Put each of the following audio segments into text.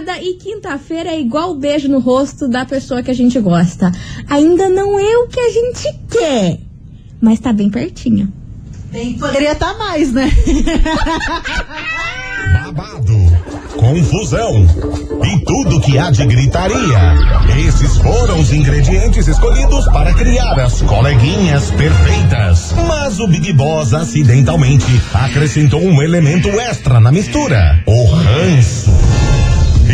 madrugada e quinta-feira é igual o beijo no rosto da pessoa que a gente gosta. Ainda não é o que a gente quer, mas tá bem pertinho. Bem, poderia estar mais, né? babado, confusão e tudo que há de gritaria. Esses foram os ingredientes escolhidos para criar as coleguinhas perfeitas. Mas o Big Boss acidentalmente acrescentou um elemento extra na mistura: o ranço.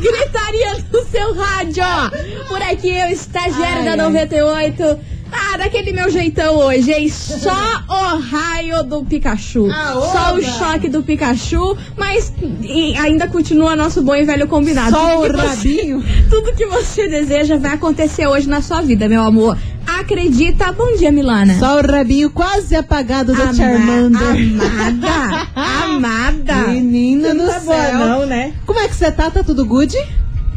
Gritaria no seu rádio, ó. Por aqui eu, estagiário Ai, da ai. 98. Ah, daquele meu jeitão hoje, hein? Só o raio do Pikachu. Ah, Só o choque do Pikachu, mas ainda continua nosso bom e velho combinado. Só Tudo o que você- rabinho? Tudo que você deseja vai acontecer hoje na sua vida, meu amor. Acredita. Bom dia, Milana. Só o rabinho quase apagado da Ama- Charmander. Amada. Amada. Menina do tá boa céu. não, né? Como é que você tá? Tá tudo good?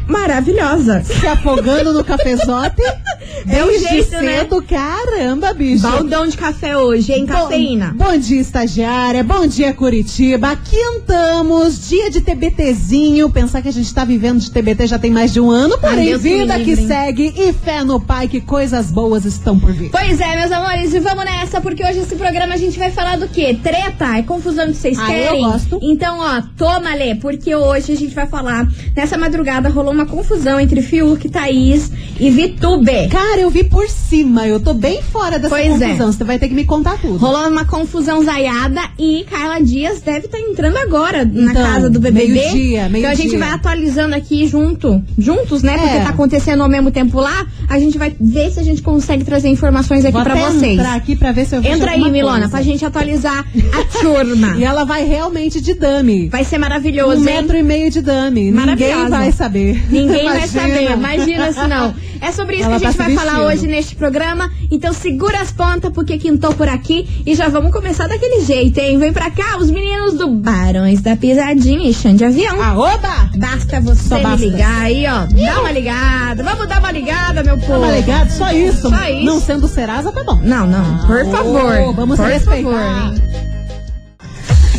Maravilhosa. Se afogando no cafezote? É o jeito, né? cedo, caramba, bicho. Baldão de café hoje, hein? Cafeína. Bom, bom dia, estagiária. Bom dia, Curitiba. Quintamos, dia de TBTzinho. Pensar que a gente tá vivendo de TBT já tem mais de um ano, porém, me vida que livre. segue e fé no pai que coisas boas estão por vir. Pois é, meus amores, e vamos nessa, porque hoje esse programa a gente vai falar do quê? Treta? É confusão que vocês Ah, querem? eu gosto. Então, ó, toma, Lê, porque hoje a gente vai falar. Nessa madrugada rolou uma confusão entre Fiuk, Thaís e Vitube. Cara, eu vi por cima. Eu tô bem fora dessa Pois é. confusão. Você vai ter que me contar tudo. Rolou uma confusão zaiada e Carla Dias deve estar entrando agora na Então, casa do BBB. meio-dia, Então a gente meio-dia. vai atualizando aqui junto, juntos, né? Porque É. tá acontecendo ao mesmo tempo lá. A gente vai ver se a gente consegue trazer informações aqui até vocês. entrar aqui pra ver se eu Entra aí, Milona, coisa. pra gente atualizar a turma. E ela vai realmente de dame. Vai ser Um maravilhoso, hein? metro e meio de dame. Ninguém vai saber. Ninguém vai Imagina. saber, imagina se não. É sobre isso Ela que a gente tá vai se falar vestindo. hoje neste programa. Então segura as pontas, porque quintou por aqui. E já vamos começar daquele jeito, hein? Vem pra cá os meninos do Barões da Pisadinha e chão de avião. Aoba! Basta você Só me basta. ligar aí, ó. Dá uma ligada. Vamos dar uma ligada, meu povo. Tá ligado? Só isso. Só isso. Não sendo Serasa, tá bom. Não, não. Por favor. ô, vamos por respeitar. favor, hein?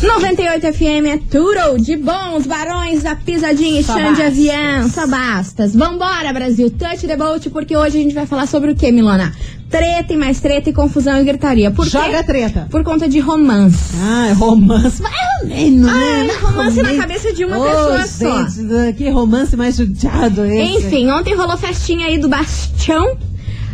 98 FM é tudo de bons barões da pisadinha e chão de avião. Só bastas. Vambora, Brasil. Touch the boat, porque hoje a gente vai falar sobre o que, Milona? Treta e mais treta e confusão e gritaria. Por Joga quê? treta. Por conta de romance. Ah, é romance. Menos, Ah, né? é romance na cabeça de uma Ô, pessoa só. gente, Que romance mais judiado esse. Enfim, ontem rolou festinha aí do Bastião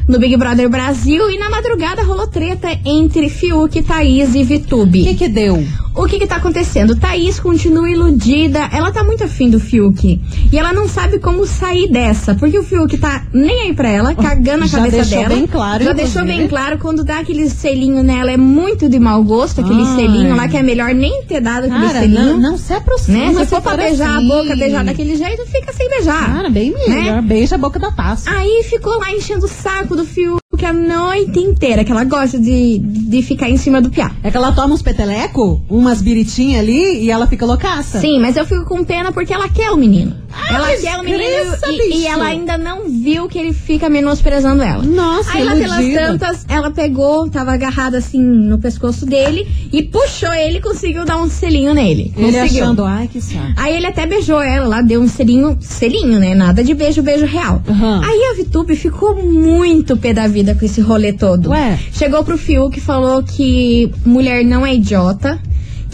no Big Brother Brasil e na madrugada rolou treta entre Fiuk, Thaís e O Vitube. que que deu? O que que tá acontecendo? Thaís continua iludida, ela tá muito afim do Fiuk. E ela não sabe como sair dessa, porque o Fiuk tá nem aí pra ela, cagando a Já cabeça deixou dela. bem claro, Já inclusive. deixou bem claro, quando dá aquele selinho nela, é muito de mau gosto, aquele Ai. selinho lá que é melhor nem ter dado aquele Cara, selinho. não, não se aproxima. né? Se for pra beijar assim. a boca, beijar daquele jeito, fica sem beijar. Cara, bem melhor. Beija a boca da taça. Aí ficou lá enchendo o saco do Fiuk a noite inteira, que ela gosta de, de ficar em cima do piá. É que ela toma uns peteleco, umas biritinhas ali e ela fica loucaça. Sim, mas eu fico com pena porque ela quer o menino. Ela quer o menino e, e ela ainda não viu que ele fica menosprezando ela. Nossa, Aí lá pelas iludida. tantas, ela pegou, tava agarrada assim no pescoço dele e puxou ele e conseguiu dar um selinho nele. Ele Conseguiu. achando, ai que saco. Aí ele até beijou ela lá, deu um selinho, selinho, né? Nada de beijo, beijo real. Aham. Aí a Vitube ficou muito pé da vida com esse rolê todo. Ué? Chegou pro Fiuk e falou que mulher não é idiota.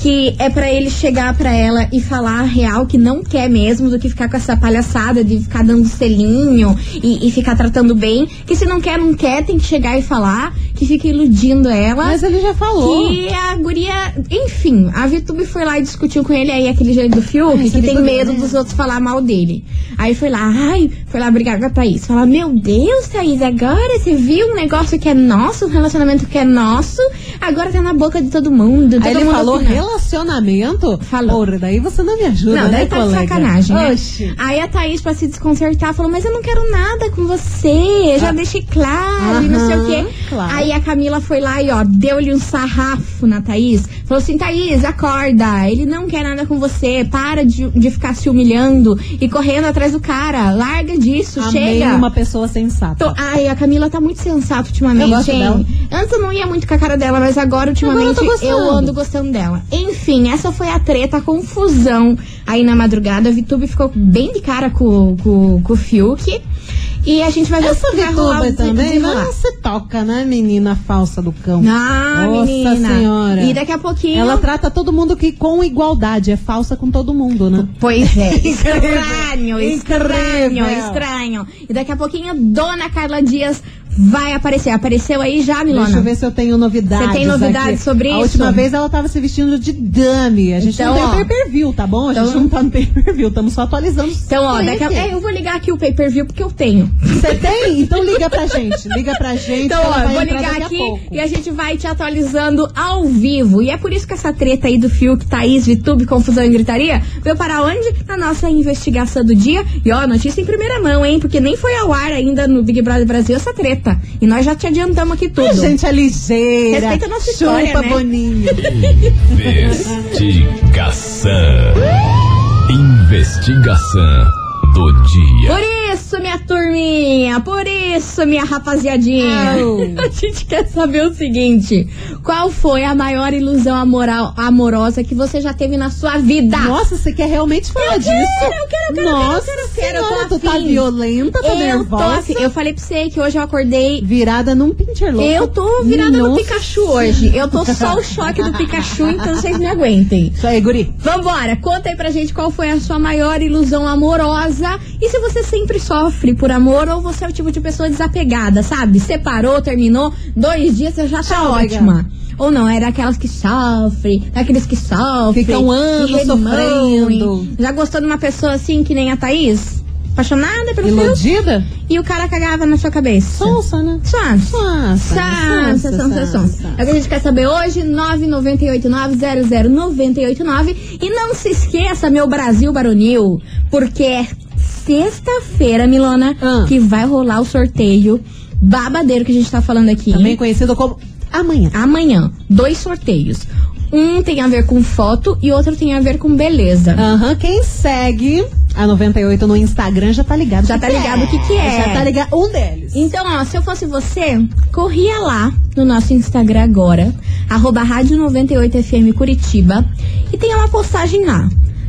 Que é pra ele chegar pra ela e falar a real que não quer mesmo, do que ficar com essa palhaçada de ficar dando selinho e, e ficar tratando bem. Que se não quer, não quer, tem que chegar e falar. Que fica iludindo ela. Mas ele já falou. Que a guria, enfim, a Vitube foi lá e discutiu com ele aí aquele jeito do Fiuk, Ai, que tem medo né? dos outros falar mal dele. Aí foi lá, ai, foi lá brigar com a Thaís. Falar, meu Deus, Thaís, agora você viu um negócio que é nosso, um relacionamento que é nosso, agora tá na boca de todo mundo. Aí todo ele mundo falou relacionamento? Falou. Porra, daí você não me ajuda, Não, né, daí tá de colega? sacanagem, né? Oxi. Aí a Thaís, pra se desconcertar, falou, mas eu não quero nada com você, eu já deixei claro, e não sei o quê. Ah. Claro. Aí a Camila foi lá e, ó, deu-lhe um sarrafo na Thaís. Falou assim, Thaís, acorda, ele não quer nada com você, para de, de ficar se humilhando e correndo atrás do cara, larga disso, Amei chega. uma pessoa sensata. Tô- ai, a Camila tá muito sensata ultimamente, Eu gosto hein? dela. Antes eu não ia muito com a cara dela, mas agora ultimamente Agora eu eu ando gostando dela. Enfim, essa foi a treta, a confusão aí na madrugada. A Vitube ficou bem de cara com, com, com o Fiuk. E a gente vai ver Essa Vituba também não se toca, né, menina falsa do cão? Ah, Nossa menina. senhora. E daqui a pouquinho. Ela trata todo mundo que com igualdade, é falsa com todo mundo, né? Pois é, estranho, estranho, estranho. E daqui a pouquinho, Dona Carla Dias vai aparecer. Apareceu aí já, Milona? Deixa eu ver se eu tenho novidades. Você tem novidades aqui. sobre A isso? última vez ela tava se vestindo de dummy. A gente Então, não ó. tem pay-per-view, tá bom? A gente Então- não tá no pay-per-view, estamos só atualizando. Então, ó, daqui a... é, eu vou ligar aqui o pay-per-view porque eu tenho. Você tem? Então liga pra gente. Liga pra gente. Então, ó, vou ligar a aqui pouco. e a gente vai te atualizando ao vivo. E é por isso que essa treta aí do Fiuk, Thaís, Vitube, confusão e gritaria, veio para onde? Na nossa investigação do dia. E ó, notícia em primeira mão, hein? Porque nem foi ao ar ainda no Big Brother Brasil essa treta. E nós já te adiantamos aqui tudo. A gente é ligeira. Respeita a nossa Chupa, história, né? Boninho. Investigação. Investigação do dia. Por isso, minha turminha, por isso, minha rapaziadinha. A gente quer saber o seguinte: qual foi a maior ilusão amoral, amorosa que você já teve na sua vida? Nossa, você quer realmente falar disso? eu quero, eu quero, Nossa eu quero, eu quero, eu tô tu tá violenta, tá eu tô nervosa. Eu falei pra você que hoje eu acordei. Virada num pincherloco. Eu tô virada no Nossa Pikachu hoje. Eu tô só o choque do Pikachu, então vocês me aguentem. Isso aí, guri. Vambora, conta aí pra gente qual foi a sua maior ilusão amorosa e se você sempre sofre por amor ou você é o tipo de pessoa desapegada, sabe? Separou, terminou, dois dias você já tá ótima. Ou não, era aquelas que sofrem, aqueles que sofrem. Ficam anos sofrendo. Já gostou de uma pessoa assim que nem a Thaís? Apaixonada pelo filho? Iludida? E o cara cagava na sua cabeça? Sonsa, né? Sonsa. Sonsa. Sansa, sansa, sansa. É o que a gente quer saber hoje, 998900989. E não se esqueça, meu Brasil Baronil, porque é sexta-feira, Milona, Ah. que vai rolar o sorteio babadeiro que a gente tá falando aqui. Também conhecido como amanhã. Amanhã, dois sorteios. Um tem a ver com foto e outro tem a ver com beleza. Aham, quem segue a 98 no Instagram já tá ligado. Já o tá que ligado o que que é. Já tá ligado. Um deles. Então, ó, se eu fosse você, corria lá no nosso Instagram agora, arroba rádio 98FM Curitiba, e tem uma postagem lá.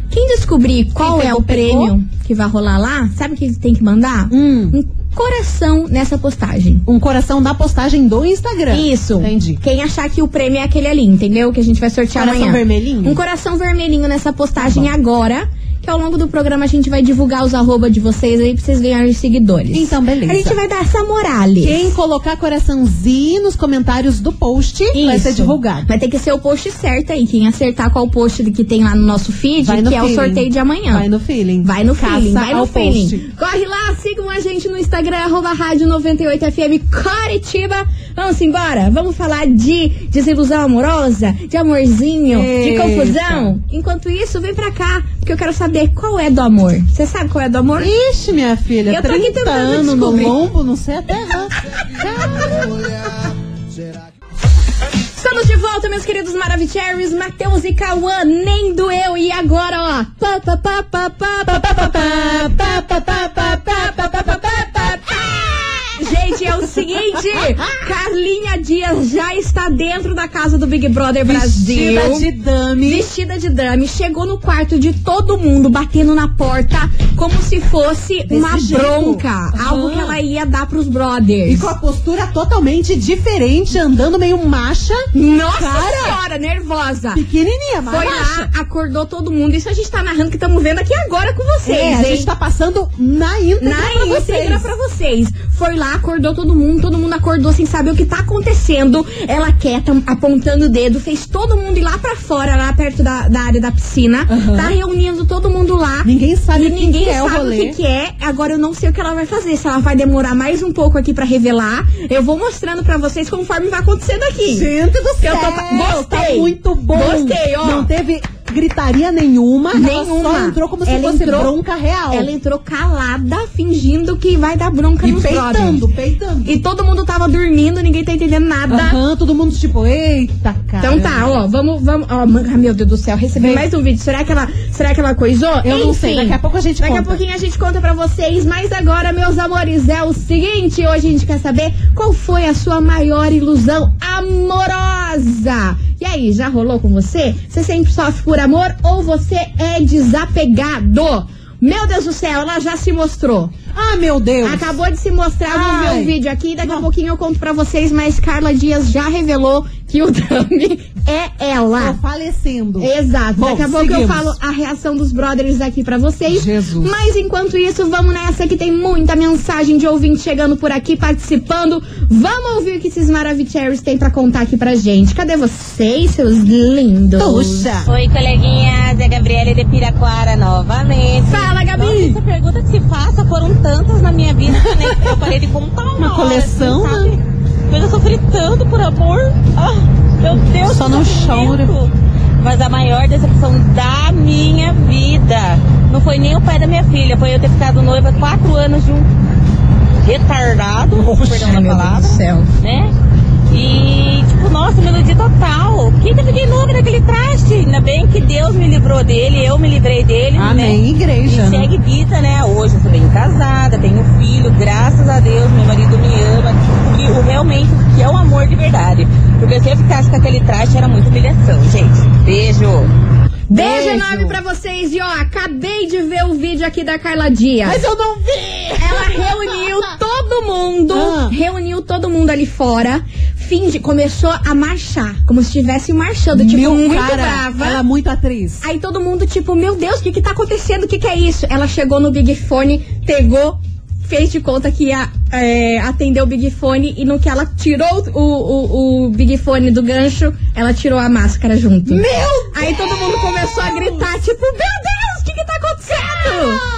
Quem descobrir qual Quem é o prêmio que vai rolar lá, sabe o que tem que mandar? Hum. Um coração nessa postagem. Um coração na postagem do Instagram. Isso. Entendi. Quem achar que o prêmio é aquele ali, entendeu? Que a gente vai sortear Coração amanhã. vermelhinho? Um coração vermelhinho nessa postagem agora. Que ao longo do programa a gente vai divulgar os arroba de vocês aí pra vocês ganharem os seguidores. Então, beleza. A gente vai dar essa morale. Quem colocar coraçãozinho nos comentários do post vai Isso. ser divulgado. Vai ter que ser o post certo aí. Quem acertar qual post que tem lá no nosso feed, Vai no que é o feeling. sorteio de amanhã. Vai no feeling. Vai no Caça feeling, vai no feeling. post. Corre lá, sigam a gente no Instagram, arroba rádio 98FM Coritiba. Vamos embora? Vamos falar de desilusão amorosa, de amorzinho, de Eita. confusão. Enquanto isso, vem pra cá, porque eu quero saber qual é do amor. Você sabe qual é do amor? Ixi, minha filha, Eu tô aqui 30 tentando anos no descobrir. lombo, não sei até. Estamos de volta, meus queridos Maravicheries, Matheus e Cauã, nem doeu. E agora, ó. Gente, é o seguinte, Carlinha Dias já está dentro da casa do Big Brother Brasil. Vestida de dame. Vestida de drame, chegou no quarto de todo mundo, batendo na porta, como se fosse uma jeito. bronca, Aham. algo que ela ia dar pros brothers. E com a postura totalmente diferente, andando meio macha, Nossa Cara. senhora, nervosa. pequenininha, mas Foi macha. lá, acordou todo mundo. Isso a gente tá narrando que estamos vendo aqui agora com vocês, É, a hein? gente tá passando na íntegra Na pra íntegra vocês. pra vocês. Foi lá, acordou todo mundo, todo mundo acordou sem saber o que tá acontecendo. Ela quieta, apontando o dedo, fez todo mundo ir lá pra fora, lá perto da, da área da piscina. Aham. Tá reunindo todo mundo lá. Ninguém sabe o que ninguém que é o sabe rolê. o que, que é. Agora eu não sei o que ela vai fazer. Se ela vai demorar mais um pouco aqui pra revelar. Eu vou mostrando pra vocês conforme vai acontecendo aqui. Gente do Eu céu, tô- tá gostei. muito bom. Gostei, ó. Não teve gritaria nenhuma, ela Nenhuma. só entrou como se Ela fosse entrou- bronca real. Ela entrou calada, fingindo que vai dar bronca e nos peitando, peitando. E todo mundo tava dormindo, ninguém tá entendendo nada. Aham, todo mundo tipo, eita, cara. Então tá, ó, vamos, vamos, ó, ah, meu Deus do céu, recebi Vem. mais um vídeo. Será que ela, será que ela coisou? Eu não Enfim, sei, daqui a pouco a gente Daqui a conta. pouquinho a gente conta pra vocês, mas agora, meus amores, é o seguinte, hoje a gente quer saber qual foi a sua maior ilusão amorosa. E aí, já rolou com você? Você sempre sofre por amor ou você é desapegado? Meu Deus do céu, ela já se mostrou. Ah, meu Deus. Acabou de se mostrar, vamos ver Ai. o vídeo aqui. Daqui a pouquinho eu conto pra vocês, mas Carla Dias já revelou que o Dami é Tô ela. falecendo. Exato. Bom, Daqui a pouco eu seguimos. falo a reação dos brothers aqui pra vocês. Jesus. Mas enquanto isso, vamos nessa que tem muita mensagem de ouvinte chegando por aqui, participando. Vamos ouvir o que esses Maravicheries têm pra contar aqui pra gente. Cadê vocês, seus lindos? Puxa. Oi, coleguinhas, é a Gabriele de Piraquara novamente. Fala, Gabi. Nossa, essa pergunta que se faça foram tantas na minha vida que nem eu parei de contar uma, Uma hora, coleção, assim, sabe? Eu já sofri tanto por amor. Ah, meu Deus. Só não chora. Mas a maior decepção da minha vida não foi nem o pai da minha filha, foi eu ter ficado noiva quatro anos de um retardado, perdão da palavra né? E, tipo, nossa, melodia total. Quem que eu fiquei louca naquele traste? Ainda bem que Deus me livrou dele, eu me livrei dele, Amém, né? igreja. E né? segue vida, né? Hoje eu sou bem casada, tenho filho, graças a Deus, meu marido me ama. E o realmente o que é o amor de verdade. Porque se eu ficasse com aquele traste era muita humilhação, gente. Beijo! Beijo Beijo. enorme pra vocês. E ó, acabei de ver o vídeo aqui da Carla Dias. Mas eu não vi. Ela reuniu todo mundo, Ah. reuniu todo mundo ali fora, finge, começou a marchar, como se estivesse marchando, tipo, Meu muito cara, brava. Ela é muito atriz. Aí todo mundo, tipo, meu Deus, o que que tá acontecendo? O que que é isso? Ela chegou no Big Fone, pegou, fez de conta que ia é, atender o Big Fone e no que ela tirou o, o, o Big Fone do gancho, ela tirou a máscara junto. Meu Aí todo mundo começou a gritar, tipo, meu Deus, o que que tá acontecendo?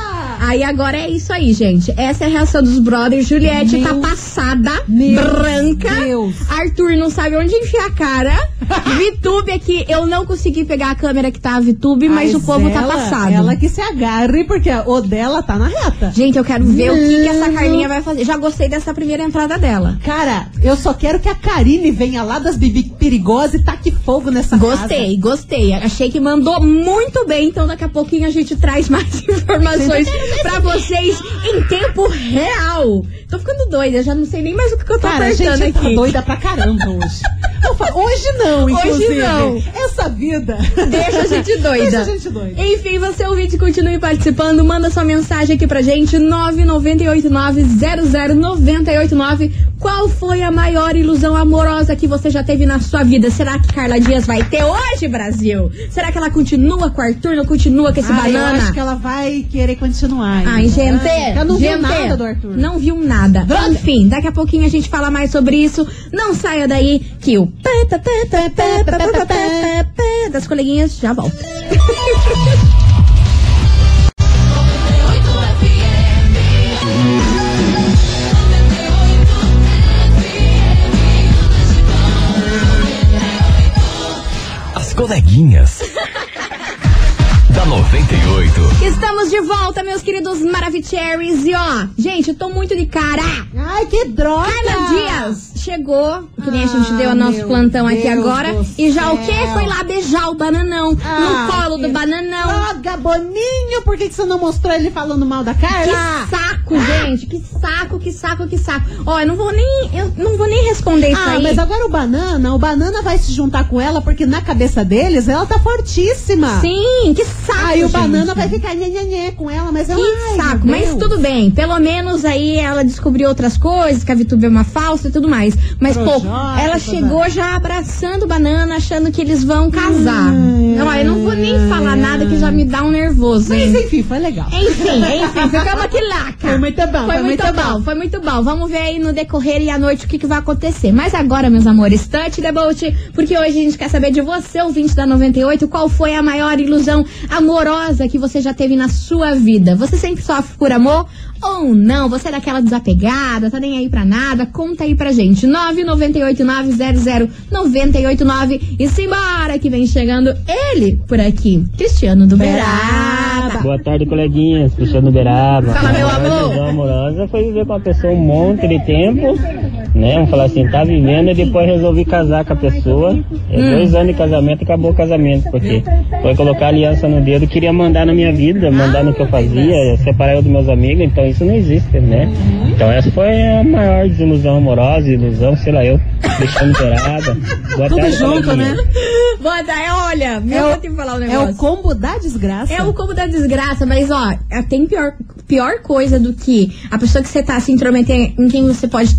Aí agora é isso aí, gente. Essa é a reação dos brothers. Juliette Meu- tá passada, Meu branca. Deus. Arthur não sabe onde enfiar a cara. Vitube aqui, eu não consegui pegar a câmera que tá a Vitube, mas, o povo tá ela- passado. Ela que se agarre, porque o dela tá na reta. Gente, eu quero ver o que, que essa. Carlinha vai fazer. Já gostei dessa primeira entrada dela. Cara, eu só quero que a Karine venha lá das Bibi Perigosas e taque fogo nessa casa. Gostei, gostei. Achei que mandou muito bem, então daqui a pouquinho a gente traz mais informações pra vocês em tempo real. Tô ficando doida, já não sei nem mais o que eu tô Cara, a apertando gente tá aqui. doida pra caramba hoje. Eu falo, hoje não, Hoje inclusive. não. Essa vida. Deixa a gente doida. Deixa a gente doida. Enfim, você ouvinte, continue participando. Manda sua mensagem aqui pra gente, 998900989. Qual foi a maior ilusão amorosa que você já teve na sua vida? Será que Carla Dias vai ter hoje, Brasil? Será que ela continua com o Arthur, não continua com esse Ah, eu banana? acho que ela vai querer continuar. Ai, gente, Eu não vi gente, nada do Arthur. Não viu nada. Enfim, daqui a pouquinho a gente fala mais sobre isso. Não saia daí que o das coleguinhas, já volto. As coleguinhas. da 98. Estamos de volta, meus queridos Maravicheries. E ó, gente, eu tô muito de cara. Ai, que droga! Carla Dias chegou que nem a gente Ah, deu o nosso meu plantão aqui Deus agora. do E já o quê? Foi lá beijar o bananão Ah, no colo do bananão. Droga, Boninho, por que, que você não mostrou ele falando mal da Carla? Que saco, gente. Que saco, que saco, que saco. Ó, eu não vou nem. Eu não vou nem responder isso Ah, aí. mas agora o Banana, o Banana vai se juntar com ela porque na cabeça deles ela tá fortíssima. Sim, que saco. Aí o gente. Banana vai ficar nhenhenhê com ela, mas ela. Que ai, saco, mas tudo bem. Pelo menos aí ela descobriu outras coisas, que a Vitube é uma falsa e tudo mais. Mas, pô, Ela chegou já abraçando banana, achando que eles vão casar. Não, eu não vou nem falar nada que já me dá um nervoso, Mas hein? enfim, foi legal. Enfim, enfim, ficamos aqui lá, cara. Foi muito bom, Foi, foi muito, muito bom, bom. foi muito bom. Vamos ver aí no decorrer e à noite o que, que vai acontecer. Mas agora, meus amores, touch the boat, porque hoje a gente quer saber de você, ouvinte da 98, qual foi a maior ilusão amorosa que você já teve na sua vida. Você sempre sofre por amor ou não? Você é daquela desapegada, tá nem aí pra nada? Conta aí pra gente. 998900989 e simbora que vem chegando ele por aqui, Cristiano do Beraba. Boa tarde, coleguinhas. Cristiano Beraba. Fala, meu A amor. ilusão amorosa foi viver com a pessoa um monte de tempo, né? Vamos falar assim, tá vivendo e depois resolvi casar com a pessoa. É Hum. dois anos de casamento acabou o casamento, porque foi colocar aliança no dedo, queria mandar na minha vida, mandar no que eu fazia, separar eu dos meus amigos, então isso não existe, né? Então essa foi a maior desilusão amorosa, ilusão, sei lá eu, Beraba. Boa Tudo tarde, junto, né? Bota, é, olha, meu, É o- vou te falar um É negócio. o combo da desgraça. É o combo da desgraça, mas ó, é, tem pior, pior coisa do que a pessoa que você tá se intrometer em quem você pode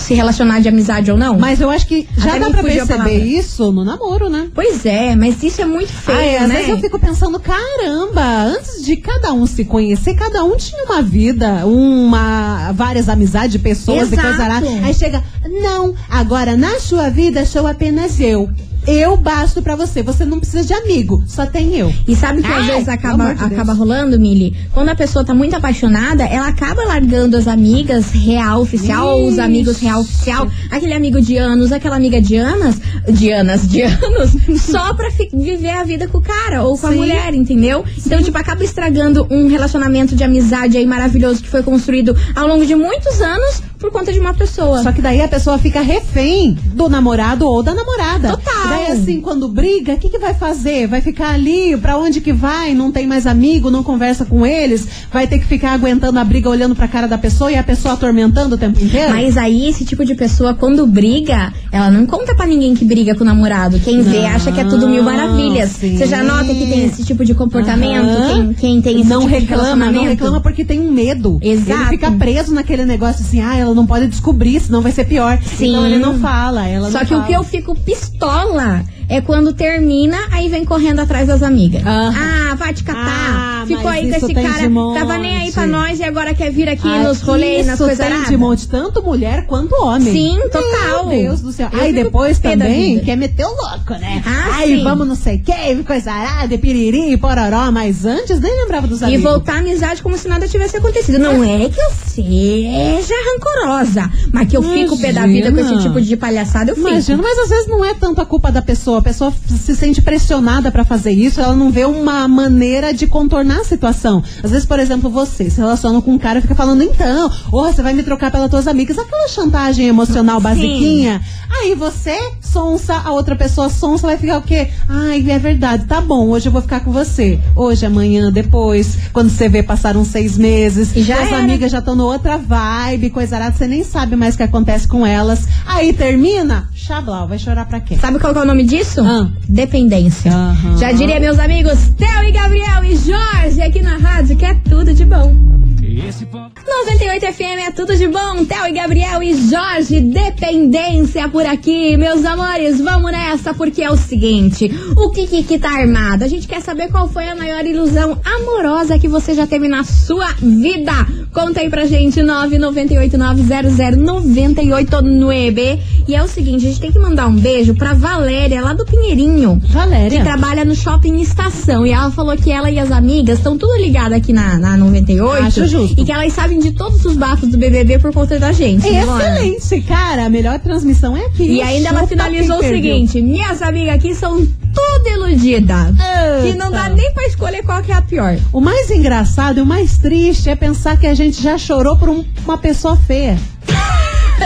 se relacionar de amizade ou não. Mas eu acho que já Até dá pra perceber isso no namoro, né? Pois é, mas isso é muito feio, Ai, às né? vezes eu fico pensando, caramba, antes de cada um se conhecer, cada um tinha uma vida, uma várias amizades, pessoas Exato. e coisa lá. Aí chega, não, agora na sua vida sou apenas eu. Eu basto pra você. Você não precisa de amigo, só tem eu. E sabe que às Ai, vezes pelo acaba, de acaba rolando, Mili? Quando a pessoa tá muito apaixonada, ela acaba largando as amigas real oficial ou os Ixi. amigos real oficial. Aquele amigo de anos, aquela amiga de anos, de anos, de anos, só pra viver a vida com o cara ou com a Sim. mulher, entendeu? Então, tipo, acaba estragando um relacionamento de amizade aí maravilhoso que foi construído ao longo de muitos anos por conta de uma pessoa. Só que daí a pessoa fica refém do namorado ou da namorada. Total. Daí assim, quando briga, o que, que vai fazer? Vai ficar ali, pra onde que vai? Não tem mais amigo, não conversa com eles, vai ter que ficar aguentando a briga olhando pra cara da pessoa e a pessoa atormentando o tempo inteiro? Mas aí, esse tipo de pessoa, quando briga, ela não conta pra ninguém que briga com o namorado. Quem vê Não, acha que é tudo mil maravilhas. sim. Você já nota que tem esse tipo de comportamento? Aham. Quem, quem tem esse não tipo de reclama, não relacionamento? reclama porque tem um medo. Exato. Ele fica preso naquele negócio assim, ah, ela não pode descobrir, senão vai ser pior. Sim. Então ele não fala, ela Só não que o fala. que eu fico pistola lá. É quando termina, aí vem correndo atrás das amigas. Aham. Ah, vai te catar. Ah, Ficou aí com esse cara. Tava nem aí pra nós e agora quer vir aqui Ah, nos rolês, nas coisas tem de monte, tanto mulher quanto homem. Sim, total. Meu Deus do céu. Eu Aí depois também quer meter o louco, né? Ah, Aí sim. vamos não sei o que, coisa arada, piriri, pororó, mas antes nem lembrava dos E amigos. voltar à amizade como se nada tivesse acontecido. Não é que eu seja rancorosa, mas que eu fico pé da vida com esse Imagina. tipo de palhaçada, eu fico. Imagina, mas às vezes não é tanto a culpa da pessoa. A pessoa se sente pressionada pra fazer isso, ela não vê uma maneira de contornar a situação. Às vezes, por exemplo, você se relaciona com um cara e fica falando, então, oh, você vai me trocar pelas tuas amigas. Aquela chantagem emocional basiquinha. Aí você, sonsa, a outra pessoa sonsa, vai ficar o quê? Ai, é verdade, tá bom, hoje eu vou ficar com você. Hoje, amanhã, depois. Quando você vê, passaram seis meses. E já as amigas já estão no outra vibe, coisa arada, você nem sabe mais o que acontece com elas. Aí termina, Xablau, vai chorar pra quê? Sabe qual que é o nome disso? Ah. Dependência. Aham. Já diria meus amigos Theo e Gabriel e Jorge aqui na rádio, que é tudo de bom. 98 FM é tudo de bom. Theo e Gabriel e Jorge, dependência por aqui. Meus amores, vamos nessa, porque é o seguinte: o que que, que tá armado? A gente quer saber qual foi a maior ilusão amorosa que você já teve na sua vida. Conta aí pra gente, 998900989. E é o seguinte: a gente tem que mandar um beijo pra Valéria, lá do Pinheirinho. Valéria. Que trabalha no shopping estação. E ela falou que ela e as amigas estão tudo ligadas aqui na, na 98. Acho justo. E que elas sabem de todos os bafos do BBB por conta da gente. Bora. Excelente, cara. A melhor transmissão é aqui. E ainda ela finalizou o perdeu. seguinte: minhas amigas aqui são tudo iludidas. Que não dá nem pra escolher qual que é a pior. O mais engraçado e o mais triste é pensar que a gente já chorou por um- uma pessoa feia.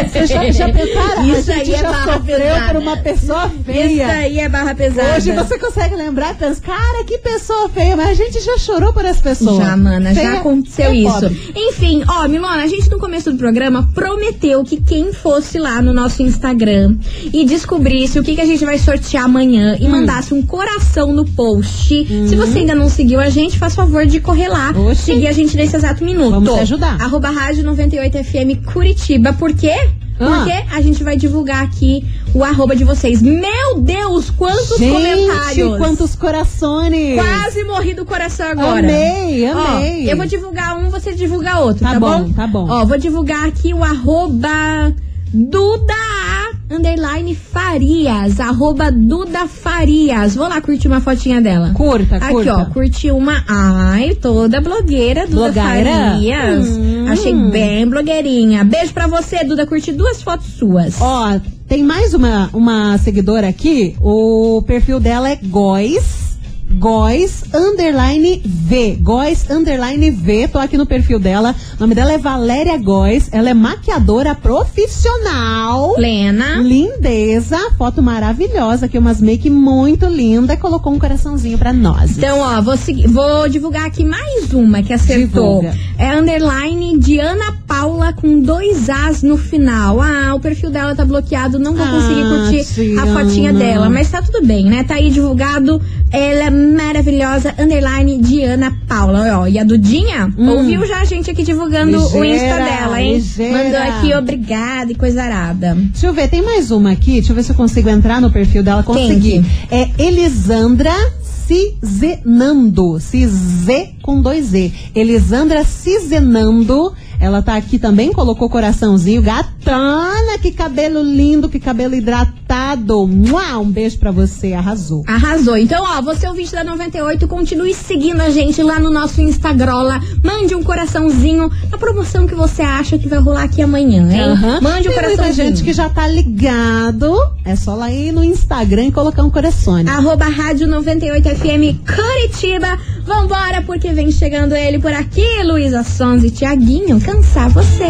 Você já, já prepara? Isso a gente aí é já barra sofreu pesada. por uma pessoa feia. Isso aí é barra pesada. Hoje você consegue lembrar, pensa, cara, que pessoa feia, mas a gente já chorou por essa pessoa. Já, mana, Feia já aconteceu é isso. pobre. Enfim, ó, Milona, a gente no começo do programa prometeu que quem fosse lá no nosso Instagram e descobrisse o que, que a gente vai sortear amanhã Hum. e mandasse um coração no post. Se você ainda não seguiu a gente, faz favor de correr lá, Oxi. seguir a gente nesse exato minuto. Vamos te ajudar. Arroba Rádio 98FM Curitiba. Por quê? Ah. Porque a gente vai divulgar aqui o arroba de vocês. Meu Deus, quantos gente, comentários! quantos corações. Quase morri do coração agora. Amei, Ó, amei. eu vou divulgar um, você divulga outro, tá, Tá bom, tá bom. Ó, vou divulgar aqui o arroba Duda underline Farias, arroba Duda Farias. Vou lá curtir uma fotinha dela. Curta, Aqui, curta. ó, curti uma. Ai, toda blogueira, Duda Blogueira? Farias. Hum. Achei bem blogueirinha. Beijo pra você, Duda. Curti duas fotos suas. Ó, tem mais uma, uma seguidora aqui. O perfil dela é Góis. Góis underline V. Góis underline V. Tô aqui no perfil dela. O nome dela é Valéria Góis. Ela é maquiadora profissional. Plena. Lindeza, foto maravilhosa, aqui umas make muito linda. Colocou um coraçãozinho pra nós. Então, ó, vou, vou divulgar aqui mais uma que acertou. Divulga. É underline de Ana Paula com dois As no final. Ah, o perfil dela tá bloqueado, não vou conseguir Ah, curtir a Tiana. fotinha dela. Mas tá tudo bem, né? Tá aí divulgado. Ela é maravilhosa, underline de Ana Paula. Ó, e a Dudinha ouviu já a gente aqui divulgando o Insta Ligeira, dela, hein? ligeira. Mandou aqui obrigada e coisa arada. Deixa eu ver, tem mais uma aqui. Deixa eu ver se eu consigo entrar no perfil dela. Consegui. É Elisandra Cizenando. Cize com dois E. Elisandra Cizenando. Ela tá aqui também, colocou coraçãozinho. Gatana, que cabelo lindo, que cabelo hidratado. Mua, um beijo pra você, arrasou. Arrasou. Então, ó, você ouvinte da 98, continue seguindo a gente lá no nosso Instagram. Mande um coraçãozinho na promoção que você acha que vai rolar aqui amanhã, hein? Aham. Mande um Tem muita coraçãozinho. gente que já tá ligado. É só lá ir no Instagram e colocar um coração. Arroba Rádio 98FM Curitiba. Vambora, porque vem chegando ele por aqui, Luísa Sons e Tiaguinho. Cansar você.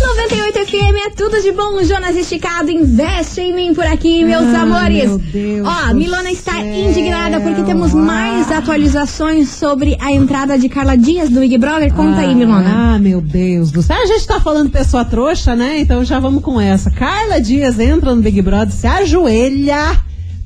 98 FM é tudo de bom. Jonas Esticado, investe em mim por aqui, meus Ah, amores. meu Deus Ó, Milona está céu. indignada porque temos mais atualizações sobre a entrada de Carla Dias do Big Brother. Conta aí, Milona. Ah, meu Deus do céu. A gente tá falando pessoa trouxa, né? Então já vamos com essa. Carla Dias entra no Big Brother, se ajoelha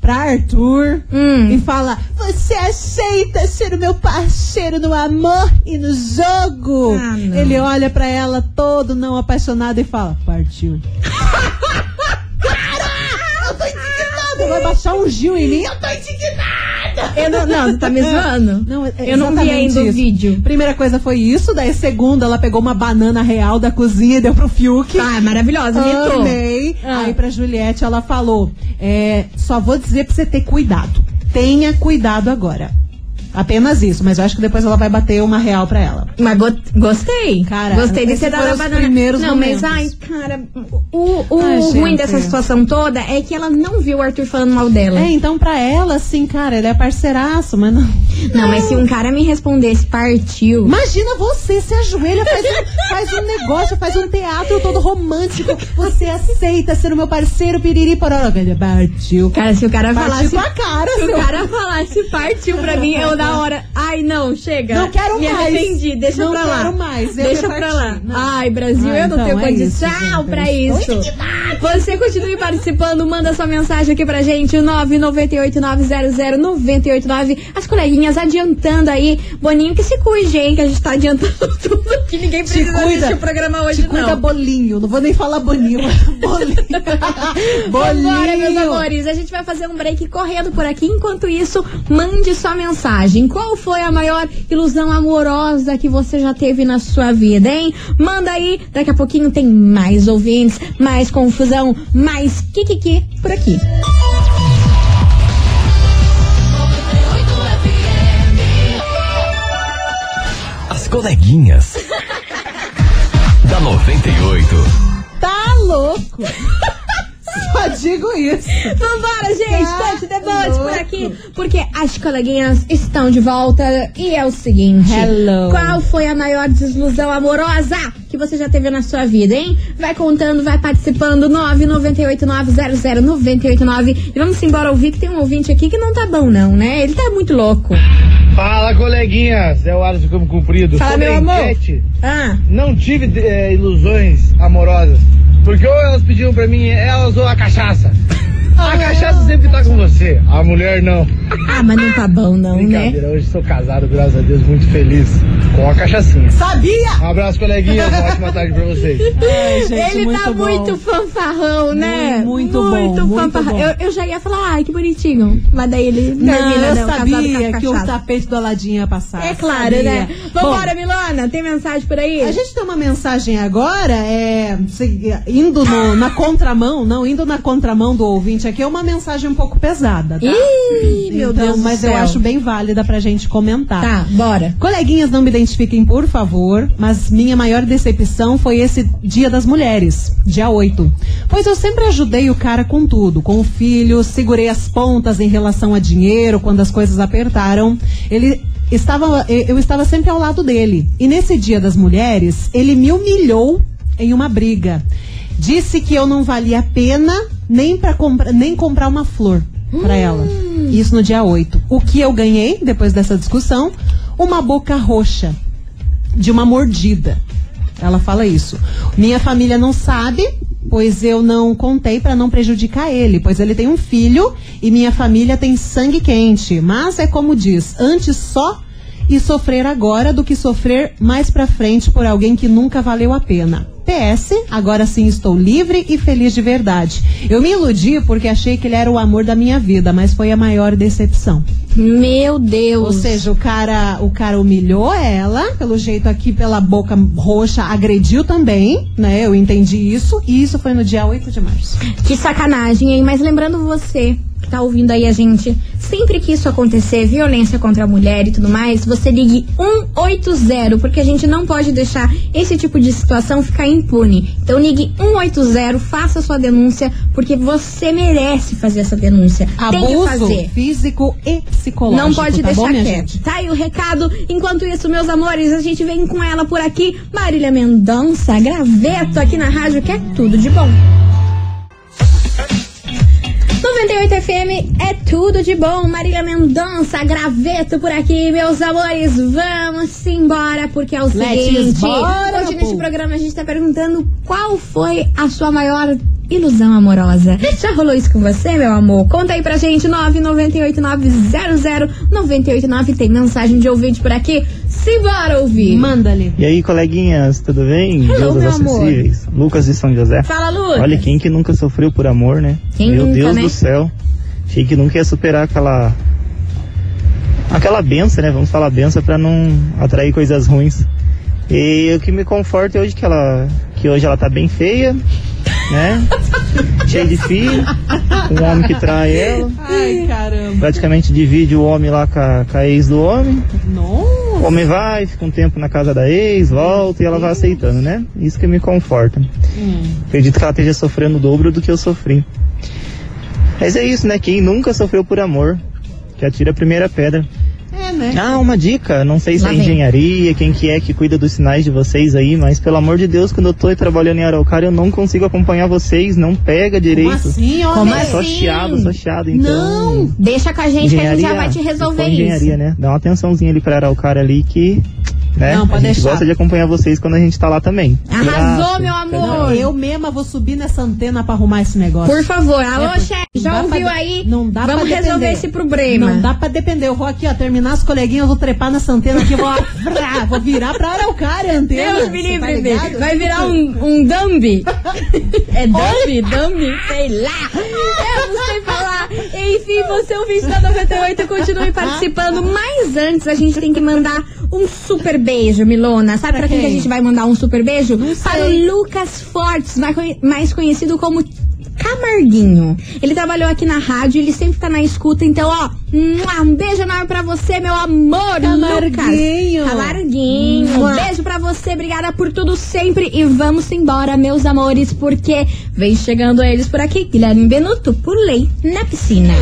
pra Arthur Hum. e fala: Você aceita ser o meu parceiro no amor e no jogo? Ah. Ele olha pra ela todo não apaixonado e fala: Partiu. Cara, eu tô indignada. Vai baixar um Gil em mim. Eu tô indignada. Eu não, não, você tá me zoando? Não, é eu não vi ainda o isso. vídeo. Primeira coisa foi isso, daí segunda ela pegou uma banana real da cozinha e deu pro Fiuk. Ah, é maravilhosa. Amei. Ah. Aí pra Juliette ela falou: é, só vou dizer pra você ter cuidado. Tenha cuidado agora. Apenas isso, mas eu acho que depois ela vai bater uma real pra ela. Mas go- gostei. Cara, gostei de ser dada foram a os banana. primeiros não, momentos. mas ai, cara, o, o Ai, ruim dessa situação toda é que ela não viu o Arthur falando mal dela. É, então pra ela, assim, cara, ele é parceiraço, mas não. Não, mas se um cara me respondesse partiu. Imagina você se ajoelha, faz um, faz um negócio, faz um teatro todo romântico. Você aceita ser o meu parceiro, piriri, pororó. Ele partiu. Cara, se o cara Partiu falasse. cara, Se o cara falasse partiu pra mim, eu da hora. Ai, não, chega. Não quero me mais. arrependi, deixa Não pra lá. quero mais, Deixa pra lá. Não. Ai, Brasil, Ah, eu não então, tenho é isso, condição gente, pra isso. estou Você continue participando, manda sua mensagem aqui pra gente, o 998900989. As coleguinhas adiantando aí. Boninho que se cuide, hein, que a gente tá adiantando tudo que ninguém Te precisa cuida. assistir o programa hoje, Te cuida não. bolinho. Não vou nem falar boninho. Bolinho. bolinho. Vambora, meus amores. A gente vai fazer um break correndo por aqui. Enquanto isso, mande sua mensagem. Qual foi a maior ilusão amorosa que você já teve na sua vida, hein? Manda aí. Daqui a pouquinho tem mais ouvintes, mais confusão, mais kikiki por aqui. As coleguinhas. da 98. Tá louco. Só digo isso. Vambora, gente. Touch the boat por aqui. porque as coleguinhas estão de volta e é o seguinte: Hello. qual foi a maior desilusão amorosa que você já teve na sua vida, hein? Vai contando, vai participando, 998900989 e vamos embora ouvir que tem um ouvinte aqui que não tá bom não, né? Ele tá muito louco. Fala, coleguinhas. É o Alisson Campo Comprido. Fala, Sobre meu amor. enquete, Ah, Não tive eh, ilusões amorosas. Porque ou elas pediam pra mim, elas ou a cachaça. A cachaça sempre tá com você, a mulher não. ah, mas não tá bom não, né? Brincadeira, hoje sou casado, graças a Deus, muito feliz com a cachaçinha. Sabia! Um abraço, coleguinhas. Uma ótima tarde pra vocês. Ai, gente, Ele muito tá bom. muito fanfarrão, né? Muito bom, muito fanfarrão. bom. Eu, eu já ia falar, ai, que bonitinho. Mas daí ele Não, termina, eu não, casado sabia que o tapete do Aladim ia passar. É claro, sabia. né? Vambora, Milona, tem mensagem por aí? A gente tem uma mensagem agora, é, indo no- na contramão, não, indo na contramão do ouvinte aqui, é uma mensagem um pouco pesada, tá? Ih, meu Então, Deus do Mas eu acho bem válida pra gente comentar. Tá, bora. Coleguinhas, não me identifiquem, por favor, mas minha maior decepção foi esse Dia das Mulheres, dia 8. Pois eu sempre ajudei o cara com tudo, com o filho, segurei as pontas em relação a dinheiro quando as coisas apertaram. Ele estava, eu estava sempre ao lado dele. E nesse Dia das Mulheres, ele me humilhou em uma briga. Disse que eu não valia a pena nem para comprar, nem comprar uma flor para ela. Isso no dia 8. O que eu ganhei depois dessa discussão? Uma boca roxa de uma mordida. Ela fala isso. Minha família não sabe, pois eu não contei para não prejudicar ele, pois ele tem um filho e minha família tem sangue quente. Mas é como diz, antes só e sofrer agora do que sofrer mais pra frente por alguém que nunca valeu a pena. PS, agora sim estou livre e feliz de verdade. Eu me iludi porque achei que ele era o amor da minha vida, mas foi a maior decepção. Meu Deus. Ou seja, o cara, o cara humilhou ela, pelo jeito aqui, pela boca roxa, agrediu também, né? Eu entendi isso. E isso foi no dia 8 de março. Que sacanagem, hein? Mas lembrando você que tá ouvindo aí a gente, sempre que isso acontecer, violência contra a mulher e tudo mais, você ligue 180, porque a gente não pode deixar esse tipo de situação ficar impune. Então ligue 180, faça sua denúncia, porque você merece fazer essa denúncia. Tem que Abuso fazer. físico e psicológico. Não pode tá deixar bom, quieto. Tá aí o recado. Enquanto isso, meus amores, a gente vem com ela por aqui. Marília Mendonça, graveto aqui na rádio, que é tudo de bom. 98 FM é tudo de bom. Marília Mendonça, graveto por aqui, meus amores. Vamos embora, porque é o Let's seguinte. bora, hoje neste pô. programa a gente tá perguntando qual foi a sua maior ilusão amorosa. Já rolou isso com você, meu amor? Conta aí pra gente, 998900989. Tem mensagem de ouvinte por aqui? Simbora ouvir. Manda-lhe. E aí, coleguinhas, tudo bem? Hello, Deus meu acessíveis. Lucas de São José. Fala, Lucas. Olha, quem que nunca sofreu por amor, né? Quem Meu nunca, Deus né? do céu. Achei que nunca ia superar aquela. Aquela benção, né? Vamos falar benção pra não atrair coisas ruins. E o que me conforta é hoje que ela. Que hoje ela tá bem feia, né? Cheia de filho. Um homem que trai ela. Ai, caramba. Praticamente divide o homem lá com a, com a ex do homem. O Nossa. homem vai, fica um tempo na casa da ex, volta e ela vai aceitando, né? Isso que me conforta. Acredito que ela esteja sofrendo o dobro do que eu sofri. Mas é isso, né? Quem nunca sofreu por amor, que atira a primeira pedra. É, né? Ah, uma dica, não sei se Lá é vem. engenharia, quem que é que cuida dos sinais de vocês aí, mas pelo amor de Deus, quando eu tô trabalhando em Araucária, eu não consigo acompanhar vocês, não pega direito. Como assim, ó? Como É só assim? chiado, só chiado, então... Não. Deixa com a gente que a gente já vai te resolver isso. engenharia, né? Dá uma atençãozinha ali pra Araucária ali que, né? Não, pode a gente deixar. gosta de acompanhar vocês quando a gente tá lá também. Arrasou, Graças, meu amor. Eu mesma vou subir nessa antena pra arrumar esse negócio. Por favor, alô, É, chefe, já ouviu pra- aí? Não dá Vamos pra resolver depender. esse problema. Não dá pra depender. Eu vou aqui, ó, terminar as coleguinhas, eu vou trepar nessa antena aqui, vou, vrá, vou virar pra Araucária a antena. Deus me Cê livre, tá? Vai virar um, um Dumbi. é Dumbi? Dumbi? Sei lá. Eu não sei falar. Enfim, você ouvinte da 98, continue participando. Mas antes, a gente tem que mandar um super beijo, Milona. Sabe pra, quem que a gente vai mandar um super beijo? Para o Lucas Fortes, mais conhecido como Camarguinho. Ele trabalhou aqui na rádio, ele sempre tá na escuta, então, ó, um beijo enorme pra você, meu amor, Camarguinho. Lucas. Camarguinho. Um beijo pra você, obrigada por tudo sempre. E vamos embora, meus amores, porque vem chegando eles por aqui. Guilherme Benuto, pulei na piscina.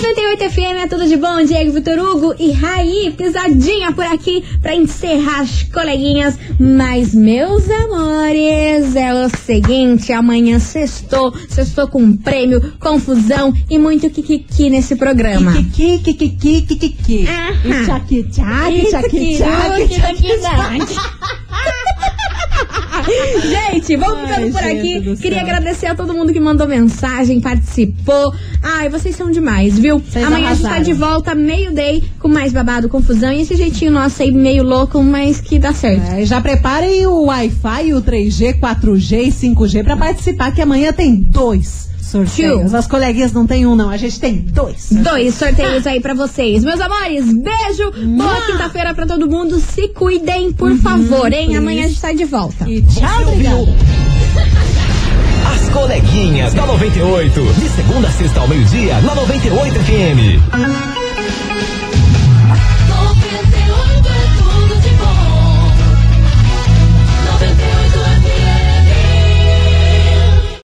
98 FM é tudo de bom, Diego Vitor Hugo e Raí, pisadinha por aqui pra encerrar as coleguinhas. Mas, meus amores, é o seguinte: amanhã sextou, sextou com prêmio, confusão e muito kikiki nesse programa. Kiki, kiki, kiki, kiki. Aham. E tchaki, tchaki, tchaki, tchaki, tchaki, tchaki. Gente, vamos Ai, ficando por aqui. Queria agradecer a todo mundo que mandou mensagem, participou. Ai, vocês são demais, viu? Vocês Amanhã a gente tá arrasaram. de volta, meio-day, com mais babado, confusão e esse jeitinho nosso aí meio louco, mas que dá certo. É, já preparem o Wi-Fi, o 3G, 4G e 5G pra participar, que amanhã tem dois sorteios. As coleguinhas não tem um, não. A gente tem dois. Dois sorteios aí pra vocês. Meus amores, beijo. Boa quinta-feira pra todo mundo. Se cuidem, por favor, hein? please. Amanhã a gente tá de volta. E tchau, obrigada. As coleguinhas da 98. De segunda a sexta ao meio-dia, na 98 FM.